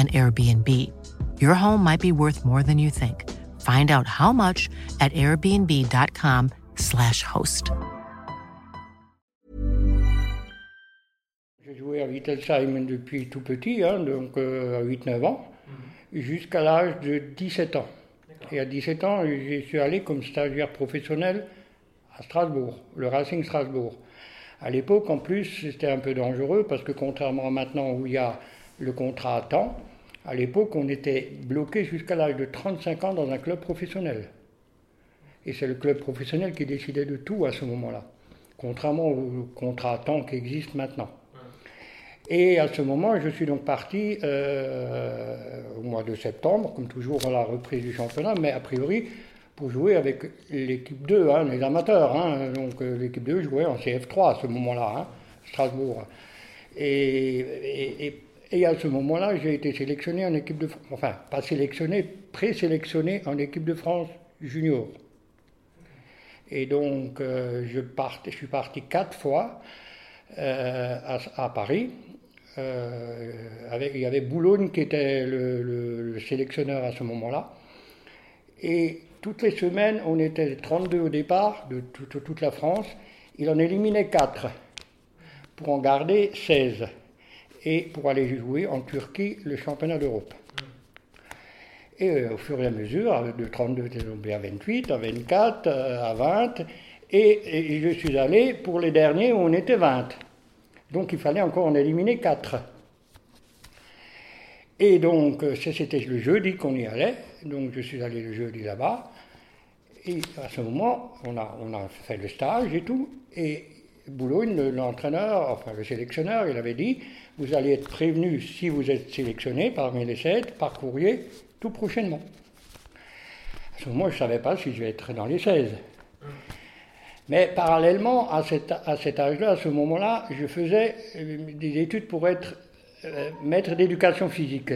an Airbnb. Your home might be worth more than you think. Find out how much at airbnb.com/slash host. J'ai joué à Wittelsheim depuis tout petit, hein, donc euh, à 8-9 ans, jusqu'à l'âge de 17 ans. Et à 17 ans, je suis allé comme stagiaire professionnel à Strasbourg, le Racing Strasbourg. À l'époque, en plus, c'était un peu dangereux parce que contrairement à maintenant où il y a le contrat à temps, à l'époque, on était bloqué jusqu'à l'âge de 35 ans dans un club professionnel. Et c'est le club professionnel qui décidait de tout à ce moment-là, contrairement au contrat à temps qui existe maintenant. Et à ce moment, je suis donc parti euh, au mois de septembre, comme toujours à la reprise du championnat, mais a priori pour jouer avec l'équipe 2, hein, les amateurs. Hein. donc euh, l'équipe 2 jouait en CF3 à ce moment-là, hein, Strasbourg. et, et à ce moment-là, j'ai été sélectionné en équipe de France, enfin, pas sélectionné, présélectionné en équipe de France junior. Et donc, euh, je, suis parti quatre fois euh, à, Paris. Euh, il y avait Boulogne qui était le, sélectionneur à ce moment-là. Et toutes les semaines, on était 32 au départ de toute la France. Il en éliminait 4 pour en garder 16 et pour aller jouer en Turquie le championnat d'Europe. Et euh, au fur et à mesure, de 32, à 28, à 24, euh, à 20, et, je suis allé pour les derniers où on était 20. Donc il fallait encore en éliminer 4. Et donc euh, c'était le jeudi qu'on y allait, donc je suis allé le jeudi là-bas. Et à ce moment, on a, on a fait le stage et tout, et Boulogne, l'entraîneur, enfin le sélectionneur, il avait dit vous allez être prévenu si vous êtes sélectionné parmi les sept par courrier tout prochainement. À ce moment, je ne savais pas si je vais être dans les 16. Mais parallèlement à cet, âge-là, à ce moment-là, je faisais euh, des études pour être euh, maître d'éducation physique.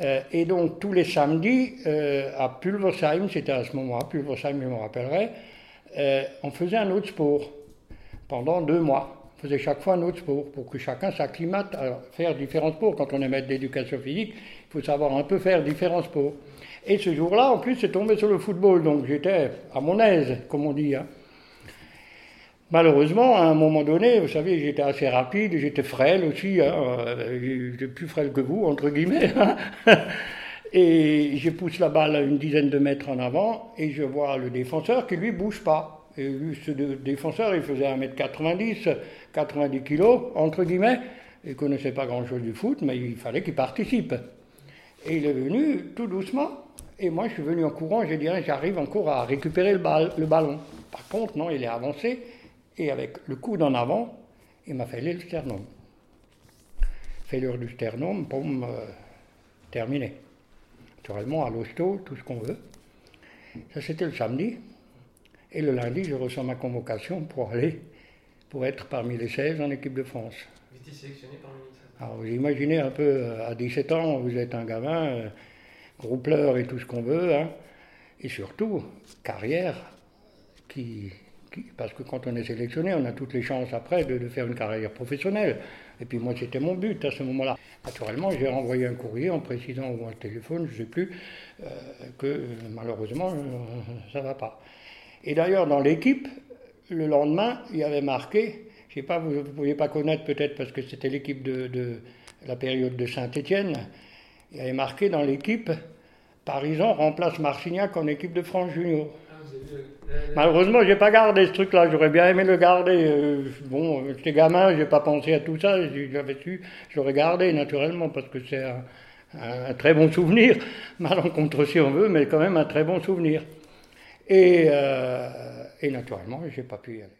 Euh, et donc tous les samedis, à Pulversheim, c'était à ce moment-là, Pulversheim, je me rappellerai, on faisait un autre sport pendant deux mois. On faisait chaque fois un autre sport pour que chacun s'acclimate à faire différents sports. Quand on est maître d'éducation physique, il faut savoir un peu faire différents sports. Et ce jour-là, en plus, c'est tombé sur le football, donc j'étais à mon aise, comme on dit. Hein. Malheureusement, à un moment donné, vous savez, j'étais assez rapide, j'étais frêle aussi, hein, euh, j'étais plus frêle que vous, entre guillemets. Hein. et je pousse la balle à une dizaine de mètres en avant, et je vois le défenseur qui lui bouge pas. Et ce défenseur, il faisait 1m90, 90 kg, entre guillemets. Il connaissait pas grand-chose du foot, mais il fallait qu'il participe. Et il est venu tout doucement. Et moi, je suis venu en courant, je dirais, j'arrive encore à récupérer le, ballon. Par contre, non, il est avancé. Et avec le coude en avant, il m'a fait le sternum. Fêlure du sternum, boum, euh, terminé. Naturellement, à l'hosto, tout ce qu'on veut. Ça, c'était le samedi. Et le lundi, je reçois ma convocation pour aller, pour être parmi les 16 en équipe de France. Vous étiez sélectionné parmi les 16 Alors vous imaginez un peu, euh, à 17 ans, vous êtes un gamin, euh, gros pleur et tout ce qu'on veut, hein, et surtout, carrière qui, Parce que quand on est sélectionné, on a toutes les chances après de, faire une carrière professionnelle. Et puis moi, c'était mon but à ce moment-là. Naturellement, j'ai envoyé un courrier en précisant ou un téléphone, je ne sais plus, euh, que malheureusement, ça ne va pas. Et d'ailleurs, dans l'équipe, le lendemain, il y avait marqué, je sais pas, vous ne pouviez pas connaître peut-être parce que c'était l'équipe de, la période de Saint-Étienne, il y avait marqué dans l'équipe, Parisan remplace Marcignac en équipe de France junior. Malheureusement, je n'ai pas gardé ce truc-là. J'aurais bien aimé le garder. Euh, bon, j'étais gamin, j'ai pas pensé à tout ça. J'avais su, j'aurais gardé naturellement parce que c'est un, un, très bon souvenir. Malencontreux si on veut, mais quand même un très bon souvenir. Et, euh, et naturellement, je n'ai pas pu y aller.